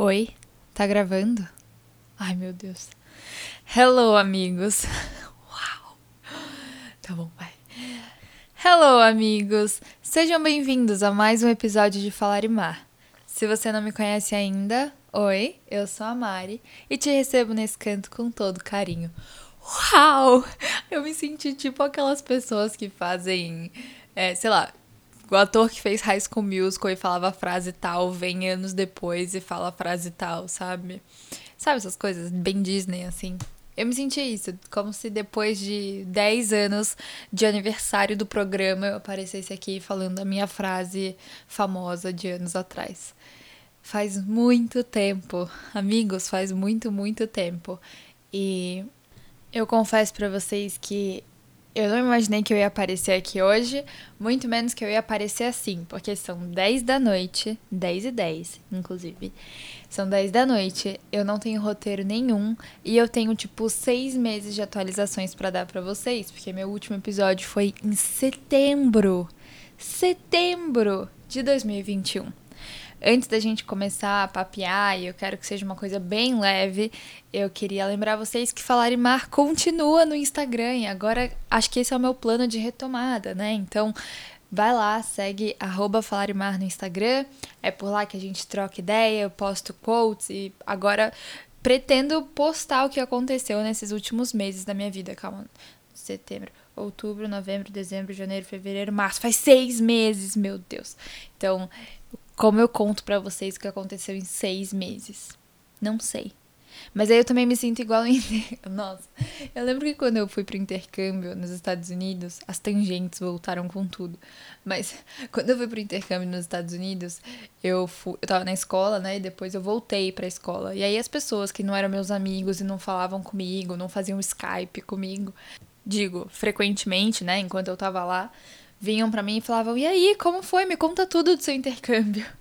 Oi, tá gravando? Ai meu Deus. Hello, amigos. Uau! Tá bom, vai. Hello, amigos! Sejam bem-vindos a mais um episódio de Falar e Mar. Se você não me conhece ainda, oi, eu sou a Mari e te recebo nesse canto com todo carinho. Uau! Eu me senti tipo aquelas pessoas que fazem, é, sei lá, o ator que fez High School Musical e falava a frase tal, vem anos depois e fala a frase tal, sabe? Sabe essas coisas bem Disney, assim? Eu me senti isso, como se depois de 10 anos de aniversário do programa eu aparecesse aqui falando a minha frase famosa de anos atrás. Faz muito tempo, amigos, faz muito, muito tempo. E eu confesso para vocês que eu não imaginei que eu ia aparecer aqui hoje, muito menos que eu ia aparecer assim, porque são 10 da noite, 10 e 10, inclusive. São 10 da noite, eu não tenho roteiro nenhum e eu tenho tipo 6 meses de atualizações para dar para vocês, porque meu último episódio foi em setembro. Setembro de 2021 antes da gente começar a papear, e eu quero que seja uma coisa bem leve, eu queria lembrar vocês que Falar e Mar continua no Instagram. E agora acho que esse é o meu plano de retomada, né? Então, vai lá, segue arroba Falar e Mar no Instagram. É por lá que a gente troca ideia, eu posto quotes e agora pretendo postar o que aconteceu nesses últimos meses da minha vida. Calma, setembro, outubro, novembro, dezembro, janeiro, fevereiro, março. Faz seis meses, meu Deus. Então, como eu conto para vocês o que aconteceu em seis meses? Não sei. Mas aí eu também me sinto igual em. Nossa, eu lembro que quando eu fui pro intercâmbio nos Estados Unidos, as tangentes voltaram com tudo. Mas quando eu fui pro intercâmbio nos Estados Unidos, eu fui, eu tava na escola, né? E depois eu voltei pra escola. E aí as pessoas que não eram meus amigos e não falavam comigo, não faziam Skype comigo, digo, frequentemente, né? Enquanto eu tava lá, vinham para mim e falavam: "E aí, como foi? Me conta tudo do seu intercâmbio".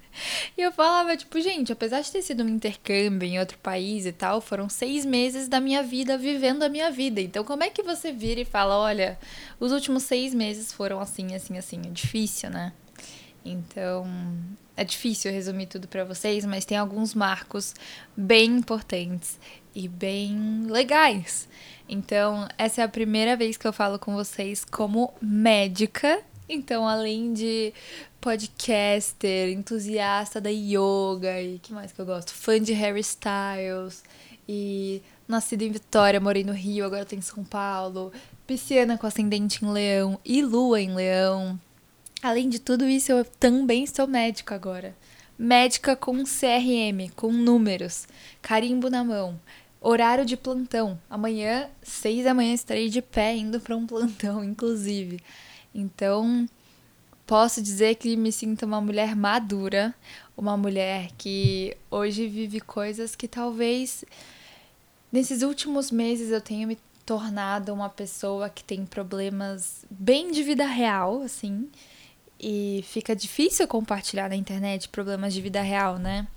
E eu falava, tipo, gente, apesar de ter sido um intercâmbio em outro país e tal, foram seis meses da minha vida vivendo a minha vida. Então, como é que você vira e fala, olha, os últimos seis meses foram assim, assim, assim? É difícil, né? Então, é difícil resumir tudo para vocês, mas tem alguns marcos bem importantes e bem legais. Então, essa é a primeira vez que eu falo com vocês como médica. Então, além de podcaster, entusiasta da yoga e que mais que eu gosto? Fã de Harry Styles e nascida em Vitória, morei no Rio, agora tô em São Paulo. Pisciana com ascendente em Leão e Lua em Leão. Além de tudo isso, eu também sou médica agora. Médica com CRM, com números, carimbo na mão. Horário de plantão. Amanhã, seis da manhã, estarei de pé indo para um plantão, inclusive. Então, posso dizer que me sinto uma mulher madura, uma mulher que hoje vive coisas que talvez nesses últimos meses eu tenha me tornado uma pessoa que tem problemas bem de vida real, assim. E fica difícil compartilhar na internet problemas de vida real, né?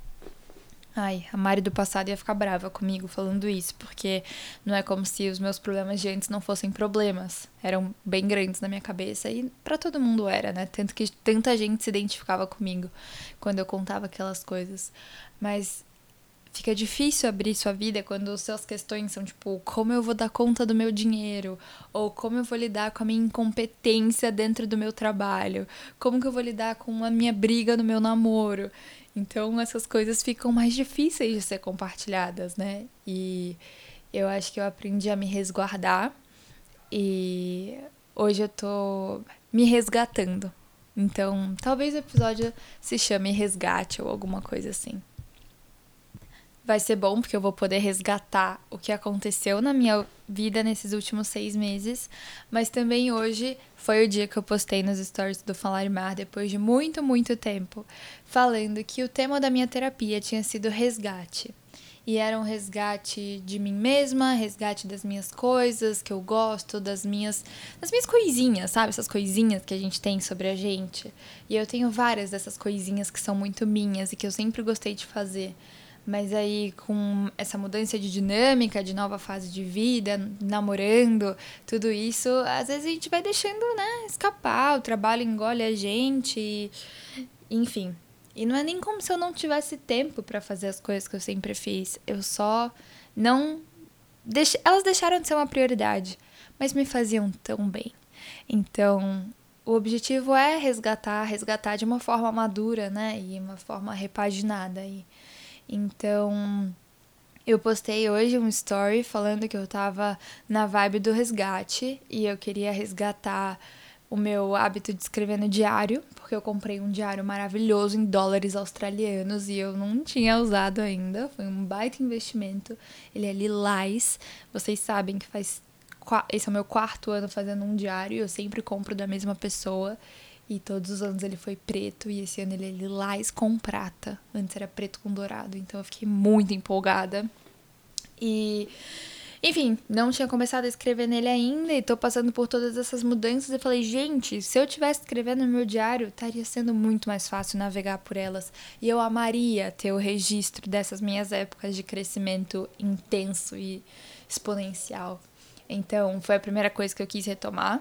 Ai, a Mari do passado ia ficar brava comigo falando isso, porque não é como se os meus problemas de antes não fossem problemas. Eram bem grandes na minha cabeça e para todo mundo era, né? Tanto que tanta gente se identificava comigo quando eu contava aquelas coisas. Mas fica difícil abrir sua vida quando suas questões são tipo, como eu vou dar conta do meu dinheiro? Ou como eu vou lidar com a minha incompetência dentro do meu trabalho? Como que eu vou lidar com a minha briga no meu namoro? Então essas coisas ficam mais difíceis de ser compartilhadas, né? E eu acho que eu aprendi a me resguardar e hoje eu tô me resgatando. Então, talvez o episódio se chame Resgate ou alguma coisa assim vai ser bom porque eu vou poder resgatar o que aconteceu na minha vida nesses últimos seis meses. Mas também hoje foi o dia que eu postei nos stories do Falar Mar, depois de muito, muito tempo, falando que o tema da minha terapia tinha sido resgate. E era um resgate de mim mesma, resgate das minhas coisas que eu gosto, das minhas, das minhas coisinhas, sabe? Essas coisinhas que a gente tem sobre a gente. E eu tenho várias dessas coisinhas que são muito minhas e que eu sempre gostei de fazer. Mas aí, com essa mudança de dinâmica, de nova fase de vida, namorando, tudo isso, às vezes a gente vai deixando, né, escapar, o trabalho engole a gente, enfim. E não é nem como se eu não tivesse tempo para fazer as coisas que eu sempre fiz. Eu só não. Deix... Elas deixaram de ser uma prioridade, mas me faziam tão bem. Então, o objetivo é resgatar, resgatar de uma forma madura, né? E uma forma repaginada. E, então, eu postei hoje um story falando que eu tava na vibe do resgate e eu queria resgatar o meu hábito de escrever no diário, porque eu comprei um diário maravilhoso em dólares australianos e eu não tinha usado ainda. Foi um baita investimento. Ele é lilás. Vocês sabem que faz esse é o meu quarto ano fazendo um diário, eu sempre compro da mesma pessoa. E todos os anos ele foi preto e esse ano ele é lilás com prata. Antes era preto com dourado, então eu fiquei muito empolgada. E enfim, não tinha começado a escrever nele ainda e tô passando por todas essas mudanças e falei, gente, se eu tivesse escrevendo no meu diário, estaria sendo muito mais fácil navegar por elas. E eu amaria ter o registro dessas minhas épocas de crescimento intenso e exponencial. Então, foi a primeira coisa que eu quis retomar.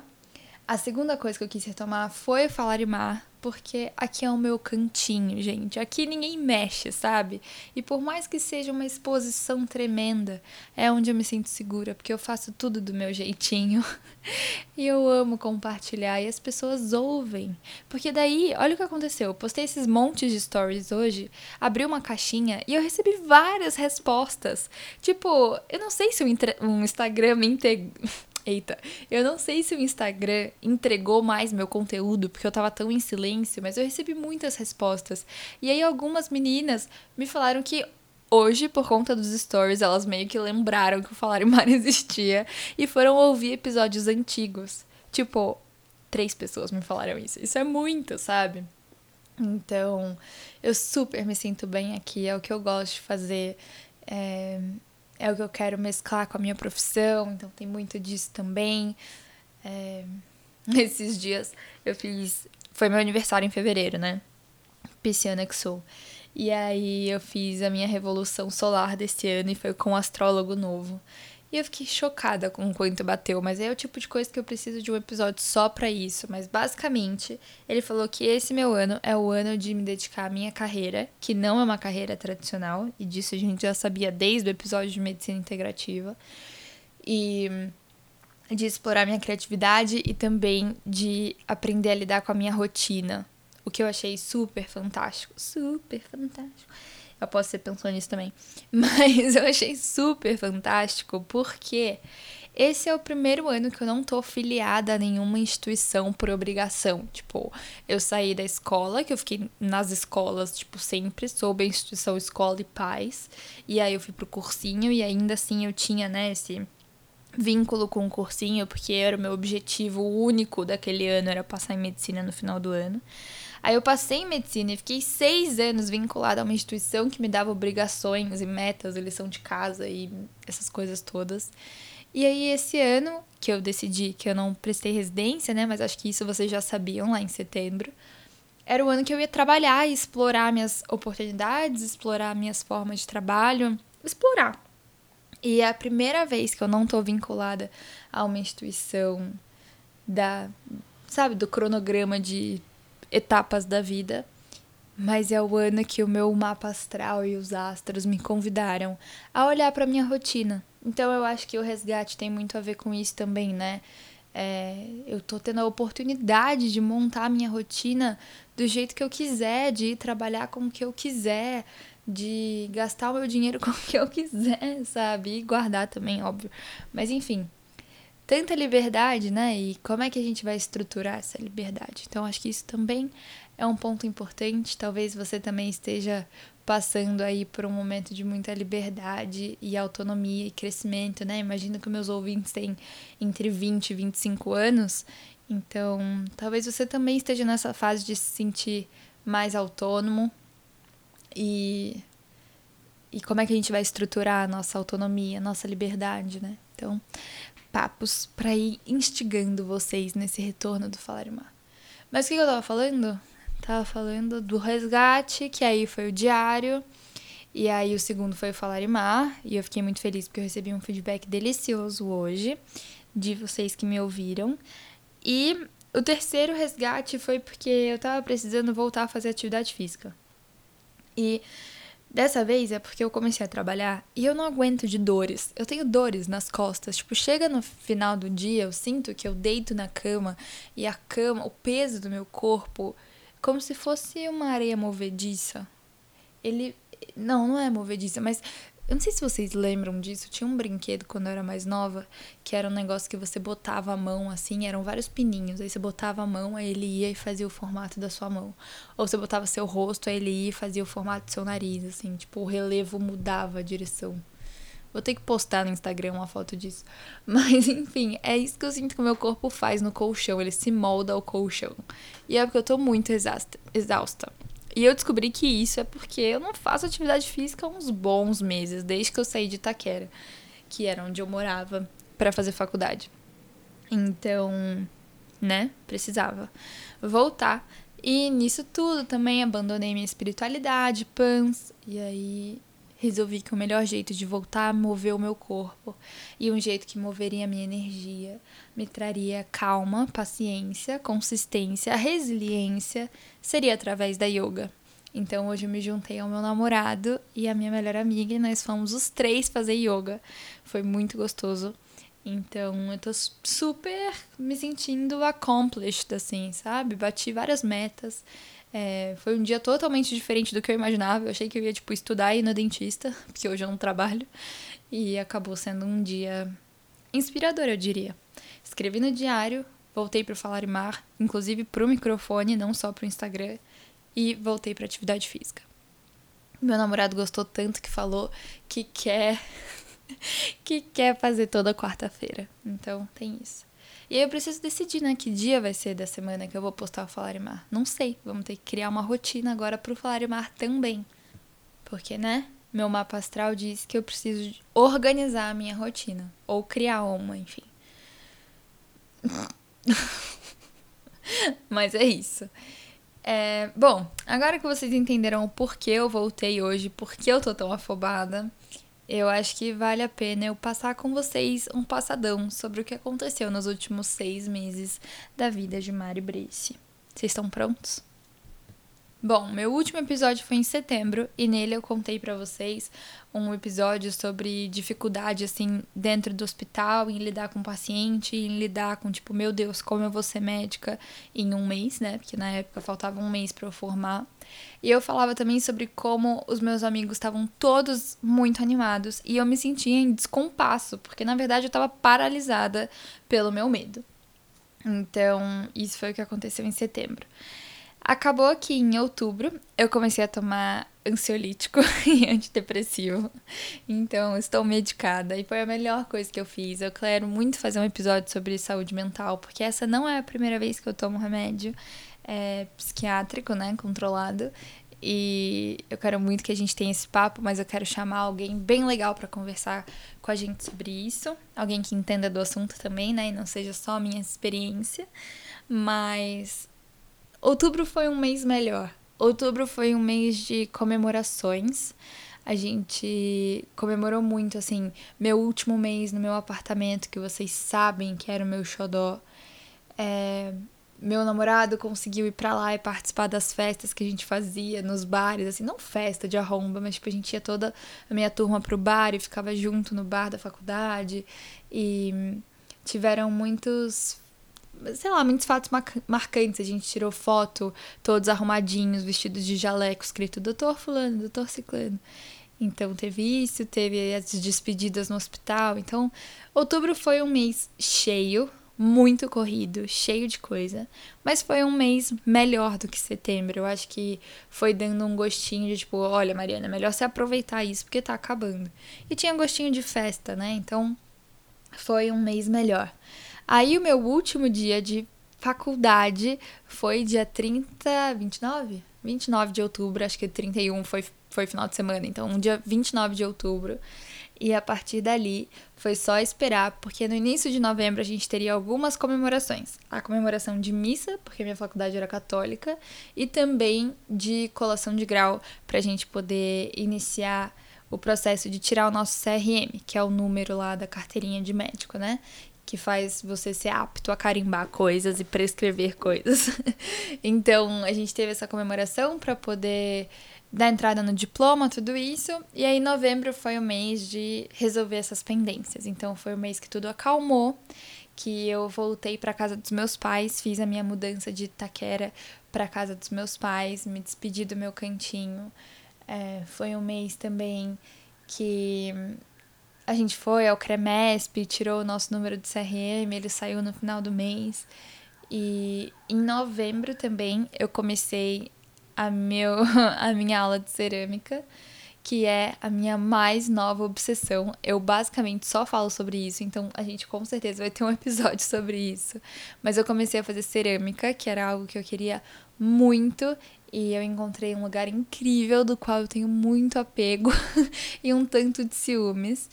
A segunda coisa que eu quis retomar foi falar mar, porque aqui é o meu cantinho, gente. Aqui ninguém mexe, sabe? E por mais que seja uma exposição tremenda, é onde eu me sinto segura, porque eu faço tudo do meu jeitinho. e eu amo compartilhar e as pessoas ouvem. Porque daí, olha o que aconteceu. Eu postei esses montes de stories hoje, abri uma caixinha e eu recebi várias respostas. Tipo, eu não sei se um, Instagram me integrou Eita, eu não sei se o Instagram entregou mais meu conteúdo, porque eu tava tão em silêncio, mas eu recebi muitas respostas. E aí algumas meninas me falaram que hoje, por conta dos stories, elas meio que lembraram que o Falar Mar existia e foram ouvir episódios antigos. Tipo, três pessoas me falaram isso. Isso é muito, sabe? Então, eu super me sinto bem aqui, é o que eu gosto de fazer. É, é o que eu quero mesclar com a minha profissão, então tem muito disso também. É, esses dias eu fiz. Foi meu aniversário em fevereiro, né? Pisciana que sou. E aí eu fiz a minha revolução solar desse ano e foi com um astrólogo novo. E eu fiquei chocada com o quanto bateu, mas é o tipo de coisa que eu preciso de um episódio só para isso. Mas basicamente, ele falou que esse meu ano é o ano de me dedicar à minha carreira, que não é uma carreira tradicional, e disso a gente já sabia desde o episódio de medicina integrativa. E de explorar minha criatividade e também de aprender a lidar com a minha rotina. O que eu achei super fantástico. Super fantástico. Eu ser pensando nisso também. Mas eu achei super fantástico porque esse é o primeiro ano que eu não tô filiada a nenhuma instituição por obrigação. Tipo, eu saí da escola, que eu fiquei nas escolas, tipo, sempre sob a instituição Escola e Paz. E aí eu fui pro cursinho e ainda assim eu tinha, né, esse vínculo com o cursinho, porque era o meu objetivo único daquele ano, era passar em medicina no final do ano. Aí eu passei em medicina e fiquei seis anos vinculada a uma instituição que me dava obrigações e metas, lição de casa e essas coisas todas. E aí, esse ano que eu decidi que eu não prestei residência, né? Mas acho que isso vocês já sabiam lá em setembro. Era o ano que eu ia trabalhar e explorar minhas oportunidades, explorar minhas formas de trabalho, explorar. E é a primeira vez que eu não tô vinculada a uma instituição da, sabe, do cronograma de etapas da vida, mas é o ano que o meu mapa astral e os astros me convidaram a olhar para minha rotina. Então eu acho que o resgate tem muito a ver com isso também, né? É, eu tô tendo a oportunidade de montar a minha rotina do jeito que eu quiser, de ir trabalhar com o que eu quiser, de gastar o meu dinheiro com o que eu quiser, sabe? E guardar também, óbvio. Mas enfim, tanta liberdade, né? E como é que a gente vai estruturar essa liberdade? Então, acho que isso também é um ponto importante. Talvez você também esteja passando aí por um momento de muita liberdade e autonomia e crescimento, né? Imagino que meus ouvintes têm entre 20 e 25 anos. Então, talvez você também esteja nessa fase de se sentir mais autônomo e e como é que a gente vai estruturar a nossa autonomia, a nossa liberdade, né? Então, papos para ir instigando vocês nesse retorno do Falar Mar. Mas o que eu tava falando? Tava falando do resgate, que aí foi o diário. E aí o segundo foi o Falar Mar. E eu fiquei muito feliz porque eu recebi um feedback delicioso hoje de vocês que me ouviram. E o terceiro resgate foi porque eu tava precisando voltar a fazer atividade física. E dessa vez é porque eu comecei a trabalhar e eu não aguento de dores. Eu tenho dores nas costas. Tipo, chega no final do dia, eu sinto que eu deito na cama e a cama, o peso do meu corpo, como se fosse uma areia movediça. Ele. Não, não é movediça, mas eu não sei se vocês lembram disso, tinha um brinquedo quando eu era mais nova, que era um negócio que você botava a mão assim, eram vários pininhos, aí você botava a mão, aí ele ia e fazia o formato da sua mão. Ou você botava seu rosto, aí ele ia e fazia o formato do seu nariz, assim, tipo, o relevo mudava a direção. Vou ter que postar no Instagram uma foto disso. Mas, enfim, é isso que eu sinto que o meu corpo faz no colchão. Ele se molda ao colchão. E é porque eu tô muito exausta. exausta. E eu descobri que isso é porque eu não faço atividade física há uns bons meses, desde que eu saí de Itaquera, que era onde eu morava para fazer faculdade. Então, né, precisava voltar. E nisso tudo também abandonei minha espiritualidade, pans, e aí resolvi que o melhor jeito de voltar a mover o meu corpo e um jeito que moveria a minha energia me traria calma, paciência, consistência, resiliência seria através da yoga. Então hoje eu me juntei ao meu namorado e a minha melhor amiga e nós fomos os três fazer yoga. Foi muito gostoso. Então eu tô super me sentindo accomplished, assim, sabe? Bati várias metas. É, foi um dia totalmente diferente do que eu imaginava. Eu achei que eu ia, tipo, estudar e ir no dentista, porque hoje eu não trabalho. E acabou sendo um dia inspirador, eu diria. Escrevi no diário, voltei para o Falar e Mar, inclusive pro microfone, não só pro Instagram, e voltei pra atividade física. Meu namorado gostou tanto que falou que quer que quer fazer toda quarta-feira. Então, tem isso. E aí eu preciso decidir, né, que dia vai ser da semana que eu vou postar o Falar e Mar. Não sei, vamos ter que criar uma rotina agora pro Falar e Mar também. Porque, né, meu mapa astral diz que eu preciso organizar a minha rotina. Ou criar uma, enfim. Mas é isso. É, bom, agora que vocês entenderam o porquê eu voltei hoje, por que eu tô tão afobada, eu acho que vale a pena eu passar com vocês um passadão sobre o que aconteceu nos últimos seis meses da vida de Mari Brace. Vocês estão prontos? Bom, meu último episódio foi em setembro e nele eu contei para vocês um episódio sobre dificuldade assim dentro do hospital em lidar com o paciente, em lidar com tipo, meu Deus, como eu vou ser médica em um mês, né? Porque na época faltava um mês para eu formar. E eu falava também sobre como os meus amigos estavam todos muito animados e eu me sentia em descompasso, porque na verdade eu estava paralisada pelo meu medo. Então, isso foi o que aconteceu em setembro. Acabou que em outubro eu comecei a tomar ansiolítico e antidepressivo. Então, estou medicada e foi a melhor coisa que eu fiz. Eu quero muito fazer um episódio sobre saúde mental, porque essa não é a primeira vez que eu tomo remédio é, psiquiátrico, né, controlado. E eu quero muito que a gente tenha esse papo, mas eu quero chamar alguém bem legal para conversar com a gente sobre isso. Alguém que entenda do assunto também, né? E não seja só a minha experiência. Mas Outubro foi um mês melhor. Outubro foi um mês de comemorações. A gente comemorou muito, assim, meu último mês no meu apartamento, que vocês sabem que era o meu xodó. É, meu namorado conseguiu ir pra lá e participar das festas que a gente fazia nos bares, assim, não festa de arromba, mas tipo, a gente ia toda a minha turma pro bar e ficava junto no bar da faculdade. E tiveram muitos sei lá, muitos fatos marcantes. A gente tirou foto, todos arrumadinhos, vestidos de jaleco, escrito Doutor Fulano, Doutor Ciclano. Então teve isso, teve as despedidas no hospital. Então, outubro foi um mês cheio, muito corrido, cheio de coisa, mas foi um mês melhor do que setembro. Eu acho que foi dando um gostinho de tipo, olha, Mariana, é melhor você aproveitar isso porque tá acabando. E tinha gostinho de festa, né? Então, foi um mês melhor. Aí o meu último dia de faculdade foi dia 30, 29? 29 de outubro, acho que 31 foi, foi final de semana, então um dia 29 de outubro. E a partir dali foi só esperar, porque no início de novembro a gente teria algumas comemorações. A comemoração de missa, porque minha faculdade era católica, e também de colação de grau, para a gente poder iniciar o processo de tirar o nosso CRM, que é o número lá da carteirinha de médico, né? Que faz você ser apto a carimbar coisas e prescrever coisas. então, a gente teve essa comemoração para poder dar entrada no diploma, tudo isso. E aí, novembro foi o mês de resolver essas pendências. Então, foi o mês que tudo acalmou, que eu voltei para casa dos meus pais, fiz a minha mudança de Itaquera para casa dos meus pais, me despedi do meu cantinho. É, foi um mês também que a gente foi ao CREMESP, tirou o nosso número de CRM, ele saiu no final do mês. E em novembro também eu comecei a, meu, a minha aula de cerâmica, que é a minha mais nova obsessão. Eu basicamente só falo sobre isso, então a gente com certeza vai ter um episódio sobre isso. Mas eu comecei a fazer cerâmica, que era algo que eu queria muito, e eu encontrei um lugar incrível do qual eu tenho muito apego e um tanto de ciúmes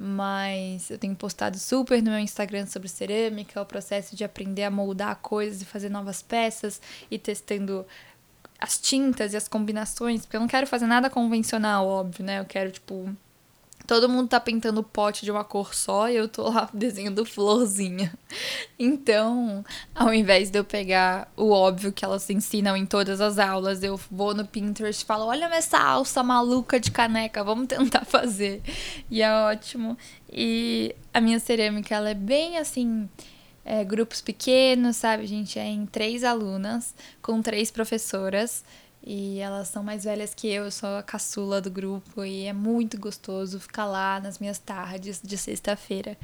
mas eu tenho postado super no meu Instagram sobre cerâmica, o processo de aprender a moldar coisas e fazer novas peças e testando as tintas e as combinações, porque eu não quero fazer nada convencional, óbvio, né? Eu quero, tipo, Todo mundo tá pintando o pote de uma cor só e eu tô lá desenhando florzinha. Então, ao invés de eu pegar o óbvio que elas ensinam em todas as aulas, eu vou no Pinterest e falo: olha essa alça maluca de caneca, vamos tentar fazer. E é ótimo. E a minha cerâmica, ela é bem assim. É, grupos pequenos, sabe? Gente é em três alunas, com três professoras. E elas são mais velhas que eu, eu sou a caçula do grupo e é muito gostoso ficar lá nas minhas tardes de sexta-feira.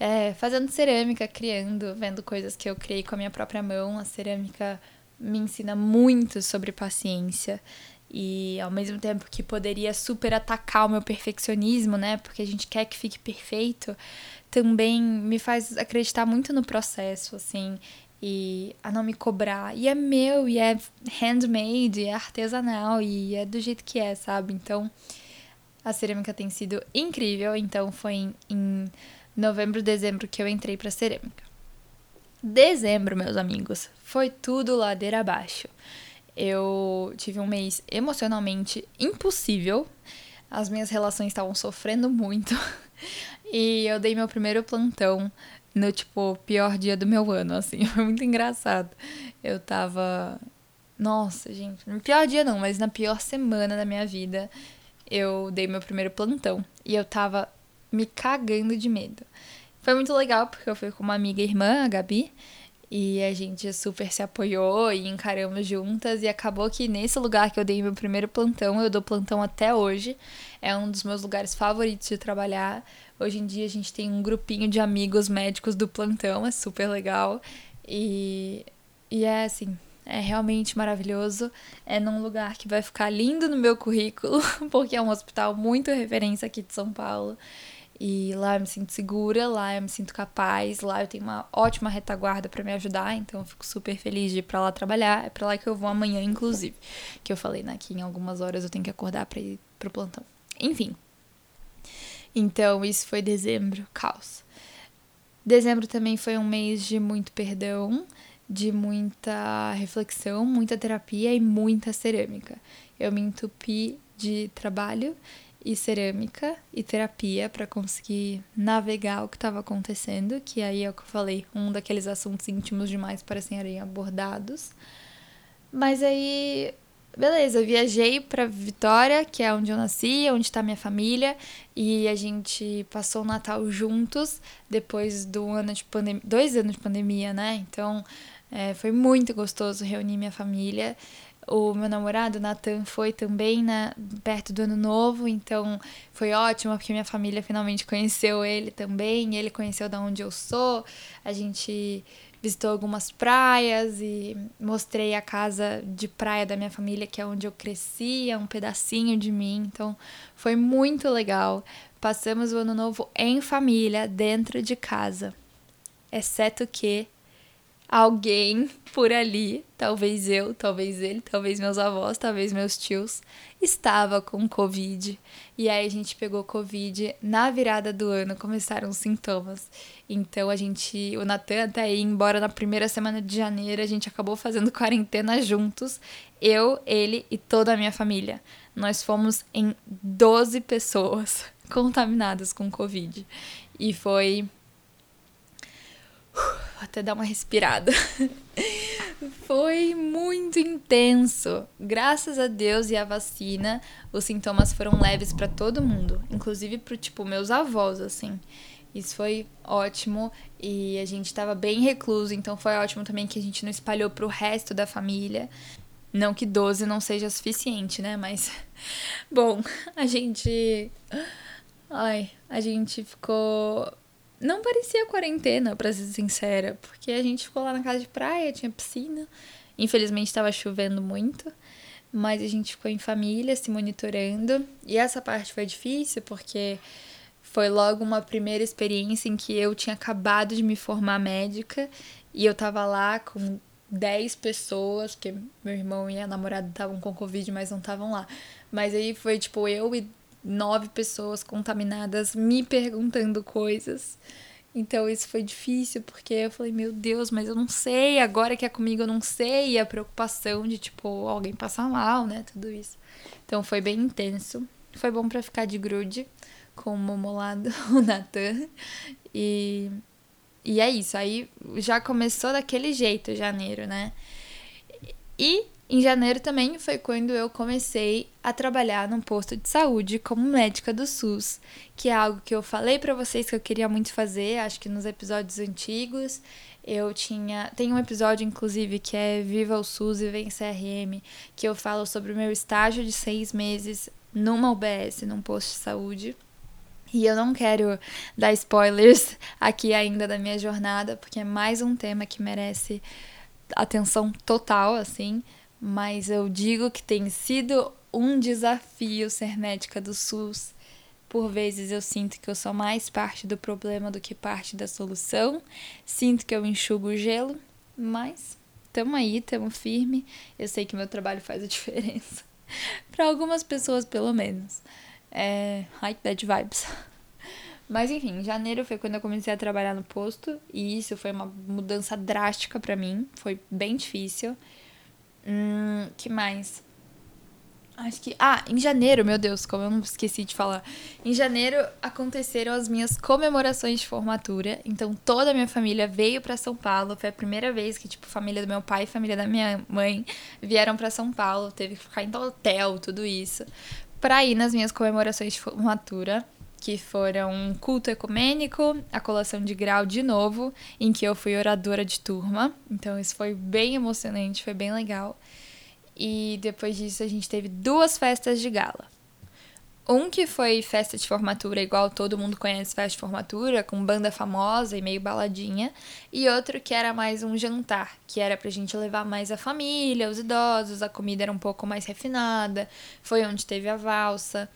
É, fazendo cerâmica, criando, vendo coisas que eu criei com a minha própria mão. A cerâmica me ensina muito sobre paciência e ao mesmo tempo que poderia super atacar o meu perfeccionismo, né? Porque a gente quer que fique perfeito, também me faz acreditar muito no processo, assim e a não me cobrar. E é meu, e é handmade, é artesanal, e é do jeito que é, sabe? Então, a cerâmica tem sido incrível. Então, foi em, em novembro, dezembro que eu entrei pra cerâmica. Dezembro, meus amigos, foi tudo ladeira abaixo. Eu tive um mês emocionalmente impossível. As minhas relações estavam sofrendo muito. e eu dei meu primeiro plantão no, tipo, pior dia do meu ano, assim. Foi muito engraçado. Eu tava. Nossa, gente. No pior dia não, mas na pior semana da minha vida, eu dei meu primeiro plantão. E eu tava me cagando de medo. Foi muito legal, porque eu fui com uma amiga irmã, a Gabi. E a gente super se apoiou e encaramos juntas. E acabou que nesse lugar que eu dei meu primeiro plantão, eu dou plantão até hoje. É um dos meus lugares favoritos de trabalhar. Hoje em dia a gente tem um grupinho de amigos médicos do plantão, é super legal. E, e é assim, é realmente maravilhoso. É num lugar que vai ficar lindo no meu currículo, porque é um hospital muito referência aqui de São Paulo. E lá eu me sinto segura, lá eu me sinto capaz, lá eu tenho uma ótima retaguarda para me ajudar, então eu fico super feliz de ir para lá trabalhar. É para lá que eu vou amanhã, inclusive. Que eu falei, né, que em algumas horas eu tenho que acordar para ir pro plantão. Enfim. Então, isso foi dezembro, caos. Dezembro também foi um mês de muito perdão, de muita reflexão, muita terapia e muita cerâmica. Eu me entupi de trabalho e cerâmica e terapia para conseguir navegar o que estava acontecendo, que aí é o que eu falei, um daqueles assuntos íntimos demais para serem abordados. Mas aí, beleza, viajei para Vitória, que é onde eu nasci, onde está minha família, e a gente passou o Natal juntos depois do ano de pandemia, dois anos de pandemia, né? Então, é, foi muito gostoso reunir minha família. O meu namorado, Nathan, foi também né, perto do ano novo, então foi ótimo, porque minha família finalmente conheceu ele também, ele conheceu da onde eu sou. A gente visitou algumas praias e mostrei a casa de praia da minha família, que é onde eu cresci, é um pedacinho de mim, então foi muito legal. Passamos o ano novo em família, dentro de casa. Exceto que alguém por ali, talvez eu, talvez ele, talvez meus avós, talvez meus tios, estava com Covid. E aí a gente pegou Covid na virada do ano, começaram os sintomas. Então a gente, o Natan até ir embora na primeira semana de janeiro, a gente acabou fazendo quarentena juntos, eu, ele e toda a minha família. Nós fomos em 12 pessoas contaminadas com Covid. E foi Vou até dar uma respirada. Foi muito intenso. Graças a Deus e à vacina, os sintomas foram leves para todo mundo, inclusive pro tipo meus avós, assim. Isso foi ótimo e a gente tava bem recluso, então foi ótimo também que a gente não espalhou pro resto da família. Não que 12 não seja suficiente, né? Mas bom, a gente ai, a gente ficou não parecia quarentena, pra ser sincera, porque a gente ficou lá na casa de praia, tinha piscina. Infelizmente estava chovendo muito, mas a gente ficou em família, se monitorando. E essa parte foi difícil porque foi logo uma primeira experiência em que eu tinha acabado de me formar médica e eu tava lá com 10 pessoas, que meu irmão e a namorada estavam com Covid, mas não estavam lá. Mas aí foi tipo eu e nove pessoas contaminadas me perguntando coisas. Então isso foi difícil porque eu falei, meu Deus, mas eu não sei, agora que é comigo eu não sei, e a preocupação de tipo alguém passar mal, né, tudo isso. Então foi bem intenso. Foi bom para ficar de grude com o Momolado, o Natan. E e é isso, aí já começou daquele jeito janeiro, né? E em janeiro também foi quando eu comecei a trabalhar num posto de saúde como médica do SUS, que é algo que eu falei para vocês que eu queria muito fazer, acho que nos episódios antigos. Eu tinha, tem um episódio inclusive que é Viva o SUS e Vem CRM, que eu falo sobre o meu estágio de seis meses numa UBS, num posto de saúde. E eu não quero dar spoilers aqui ainda da minha jornada, porque é mais um tema que merece atenção total, assim mas eu digo que tem sido um desafio ser médica do SUS. Por vezes eu sinto que eu sou mais parte do problema do que parte da solução. Sinto que eu enxugo o gelo, mas tamo aí, tamo firme. Eu sei que meu trabalho faz a diferença. para algumas pessoas, pelo menos. É. Ai, bad vibes. Mas enfim, janeiro foi quando eu comecei a trabalhar no posto e isso foi uma mudança drástica para mim, foi bem difícil. Hum, que mais? Acho que. Ah, em janeiro, meu Deus, como eu não esqueci de falar. Em janeiro aconteceram as minhas comemorações de formatura. Então toda a minha família veio para São Paulo. Foi a primeira vez que, tipo, família do meu pai e família da minha mãe vieram para São Paulo. Teve que ficar em hotel, tudo isso. Pra ir nas minhas comemorações de formatura que foram um culto ecumênico, a colação de grau de novo, em que eu fui oradora de turma. Então isso foi bem emocionante, foi bem legal. E depois disso a gente teve duas festas de gala. Um que foi festa de formatura, igual todo mundo conhece festa de formatura, com banda famosa e meio baladinha. E outro que era mais um jantar, que era pra gente levar mais a família, os idosos, a comida era um pouco mais refinada. Foi onde teve a valsa.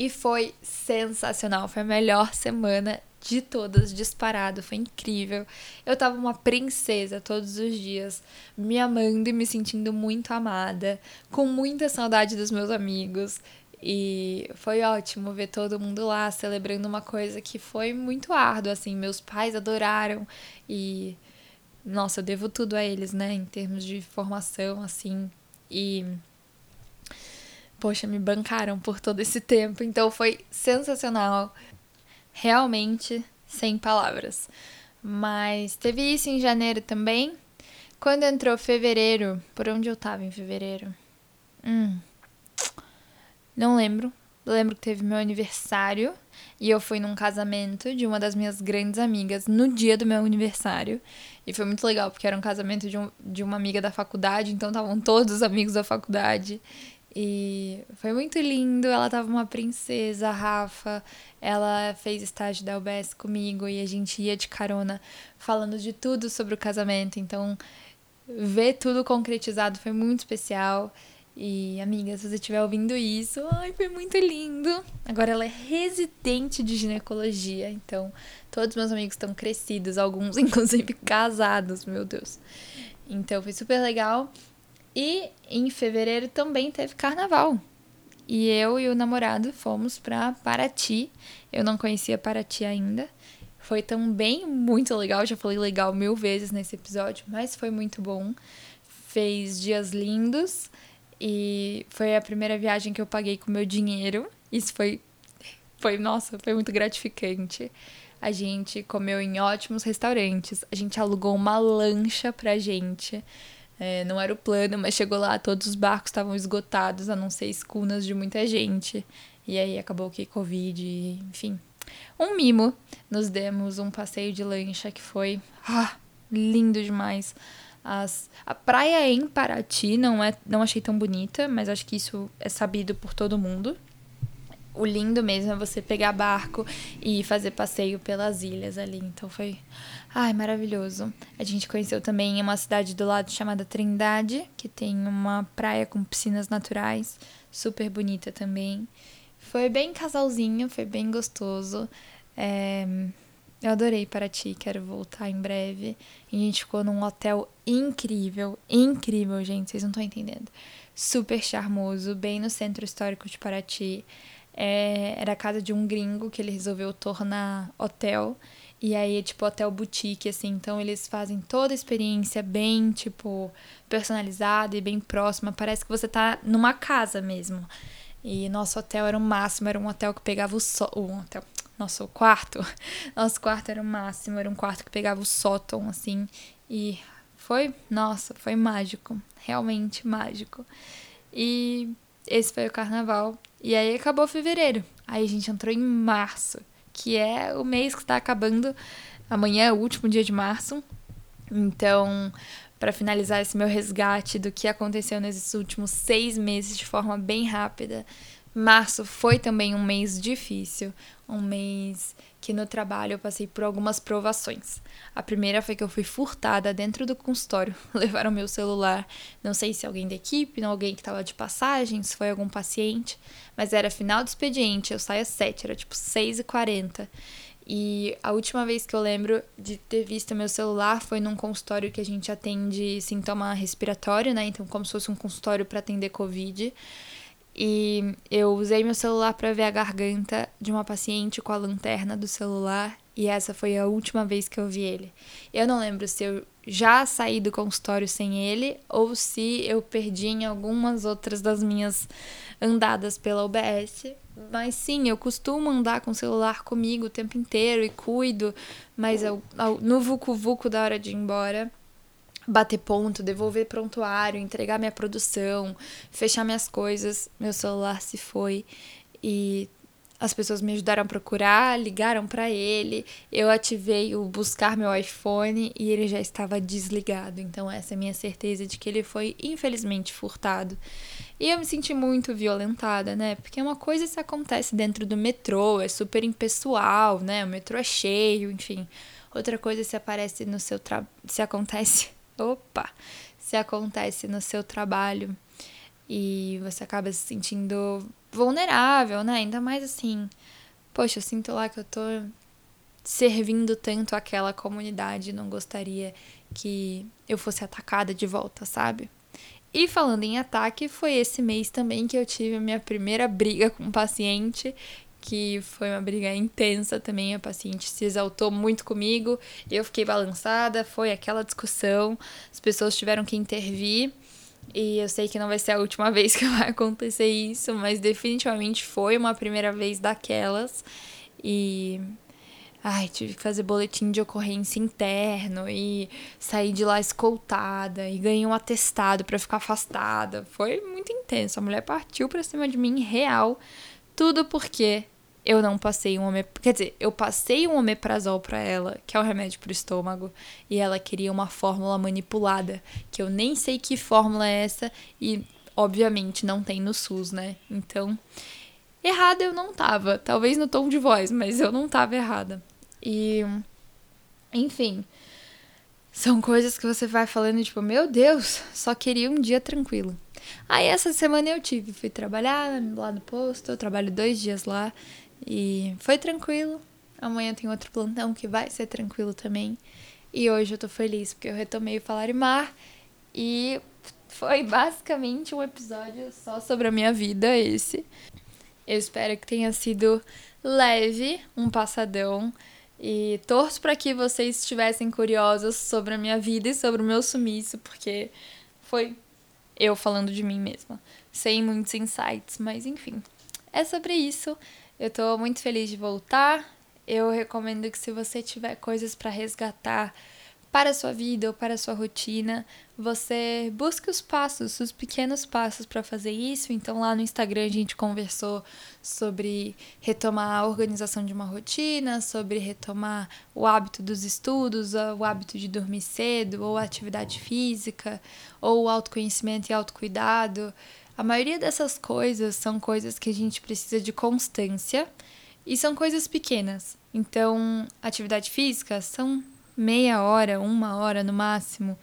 E foi sensacional. Foi a melhor semana de todas, disparado. Foi incrível. Eu tava uma princesa todos os dias, me amando e me sentindo muito amada, com muita saudade dos meus amigos. E foi ótimo ver todo mundo lá celebrando uma coisa que foi muito árdua, assim. Meus pais adoraram e. Nossa, eu devo tudo a eles, né? Em termos de formação, assim. E poxa, me bancaram por todo esse tempo, então foi sensacional. Realmente sem palavras. Mas teve isso em janeiro também. Quando entrou fevereiro, por onde eu tava em fevereiro? Hum, não lembro. lembro que teve meu aniversário e eu fui num casamento de uma das minhas grandes amigas no dia do meu aniversário. E foi muito legal, porque era um casamento de, um, de uma amiga da faculdade, então estavam todos os amigos da faculdade. E foi muito lindo. Ela tava uma princesa, a Rafa. Ela fez estágio da UBS comigo e a gente ia de carona falando de tudo sobre o casamento. Então, ver tudo concretizado foi muito especial. E, amiga, se você estiver ouvindo isso, ai, foi muito lindo. Agora ela é residente de ginecologia, então todos meus amigos estão crescidos, alguns inclusive casados, meu Deus. Então foi super legal. E em fevereiro também teve carnaval. E eu e o namorado fomos para Paraty. Eu não conhecia Paraty ainda. Foi também muito legal, já falei legal mil vezes nesse episódio, mas foi muito bom. Fez dias lindos e foi a primeira viagem que eu paguei com meu dinheiro. Isso foi foi, nossa, foi muito gratificante. A gente comeu em ótimos restaurantes. A gente alugou uma lancha pra gente É, não era o plano, mas chegou lá, todos os barcos estavam esgotados, a não ser escunas de muita gente. E aí acabou que Covid, enfim. Um mimo. Nos demos um passeio de lancha que foi ah, lindo demais. As, a praia em Paraty não, é, não achei tão bonita, mas acho que isso é sabido por todo mundo. O lindo mesmo é você pegar barco e fazer passeio pelas ilhas ali. Então foi. Ai, maravilhoso. A gente conheceu também uma cidade do lado chamada Trindade, que tem uma praia com piscinas naturais, super bonita também. Foi bem casalzinho, foi bem gostoso. É, eu adorei Paraty, quero voltar em breve. E a gente ficou num hotel incrível, incrível, gente, vocês não estão entendendo. Super charmoso, bem no centro histórico de Paraty. É, era a casa de um gringo que ele resolveu tornar hotel. E aí é tipo hotel boutique, assim. Então eles fazem toda a experiência bem, tipo, personalizada e bem próxima. Parece que você tá numa casa mesmo. E nosso hotel era o máximo, era um hotel que pegava o sol. O hotel, nosso quarto. Nosso quarto era o máximo, era um quarto que pegava o sótão, assim. E foi, nossa, foi mágico. Realmente mágico. E esse foi o carnaval. E aí acabou fevereiro. Aí a gente entrou em março, que é o mês que está acabando. Amanhã é o último dia de março. Então, para finalizar esse meu resgate do que aconteceu nesses últimos seis meses de forma bem rápida, Março foi também um mês difícil, um mês que no trabalho eu passei por algumas provações. A primeira foi que eu fui furtada dentro do consultório, levaram meu celular. Não sei se alguém da equipe, não alguém que estava de passagem, se foi algum paciente, mas era final do expediente, eu saio às 7, era tipo 6h40. E a última vez que eu lembro de ter visto meu celular foi num consultório que a gente atende sintoma respiratório, né? Então, como se fosse um consultório para atender Covid. E eu usei meu celular para ver a garganta de uma paciente com a lanterna do celular e essa foi a última vez que eu vi ele. Eu não lembro se eu já saí do consultório sem ele ou se eu perdi em algumas outras das minhas andadas pela UBS. Mas sim, eu costumo andar com o celular comigo o tempo inteiro e cuido, mas eu, no vucu-vucu da hora de ir embora, bater ponto, devolver prontuário, entregar minha produção, fechar minhas coisas, meu celular se foi e as pessoas me ajudaram a procurar, ligaram para ele, eu ativei o buscar meu iPhone e ele já estava desligado. Então essa é a minha certeza de que ele foi infelizmente furtado. E eu me senti muito violentada, né? Porque uma coisa se acontece dentro do metrô, é super impessoal, né? O metrô é cheio, enfim. Outra coisa se aparece no seu trabalho, se acontece opa, se acontece no seu trabalho e você acaba se sentindo vulnerável, né? Ainda mais assim, poxa, eu sinto lá que eu tô servindo tanto aquela comunidade, não gostaria que eu fosse atacada de volta, sabe? E falando em ataque, foi esse mês também que eu tive a minha primeira briga com um paciente que foi uma briga intensa também. A paciente se exaltou muito comigo, eu fiquei balançada, foi aquela discussão, as pessoas tiveram que intervir. E eu sei que não vai ser a última vez que vai acontecer isso, mas definitivamente foi uma primeira vez daquelas. E. Ai, tive que fazer boletim de ocorrência interno e sair de lá escoltada e ganhei um atestado para ficar afastada. Foi muito intenso. A mulher partiu pra cima de mim real tudo porque eu não passei um omeprazol. Quer dizer, eu passei um omeprazol para ela, que é o um remédio pro estômago, e ela queria uma fórmula manipulada, que eu nem sei que fórmula é essa, e obviamente não tem no SUS, né? Então, errada eu não tava. Talvez no tom de voz, mas eu não tava errada. E. Enfim. São coisas que você vai falando, tipo, meu Deus, só queria um dia tranquilo. Aí essa semana eu tive, fui trabalhar lá no posto, eu trabalho dois dias lá e foi tranquilo. Amanhã tem outro plantão que vai ser tranquilo também. E hoje eu tô feliz porque eu retomei o Falar e Mar e foi basicamente um episódio só sobre a minha vida esse. Eu espero que tenha sido leve, um passadão. E torço para que vocês estivessem curiosos sobre a minha vida e sobre o meu sumiço, porque foi eu falando de mim mesma, sem muitos insights, mas enfim. É sobre isso. Eu tô muito feliz de voltar. Eu recomendo que se você tiver coisas para resgatar, para a sua vida ou para a sua rotina, você busque os passos, os pequenos passos para fazer isso. Então, lá no Instagram a gente conversou sobre retomar a organização de uma rotina, sobre retomar o hábito dos estudos, o hábito de dormir cedo, ou atividade física, ou autoconhecimento e autocuidado. A maioria dessas coisas são coisas que a gente precisa de constância e são coisas pequenas. Então, atividade física são meia hora, uma hora no máximo.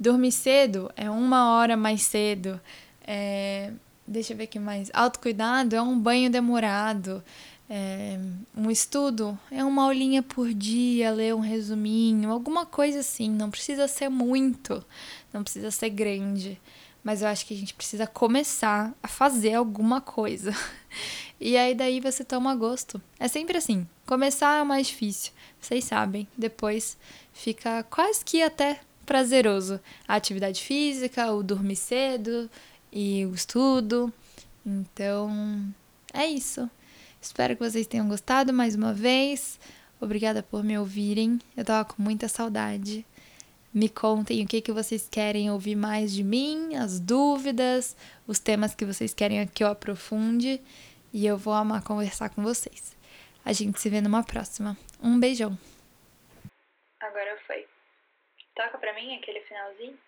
Dormir cedo é uma hora mais cedo. É, deixa eu ver aqui mais. Autocuidado é um banho demorado. É, um estudo é uma aulinha por dia, ler um resuminho, alguma coisa assim. Não precisa ser muito, não precisa ser grande. Mas eu acho que a gente precisa começar a fazer alguma coisa. E aí daí você toma gosto. É sempre assim. Começar é o mais difícil. Vocês sabem. Depois fica quase que até prazeroso. A atividade física, o dormir cedo e o estudo. Então, é isso. Espero que vocês tenham gostado mais uma vez. Obrigada por me ouvirem. Eu tava com muita saudade. Me contem o que, que vocês querem ouvir mais de mim, as dúvidas, os temas que vocês querem que eu aprofunde. E eu vou amar conversar com vocês. A gente se vê numa próxima. Um beijão. Agora foi. Toca pra mim aquele finalzinho.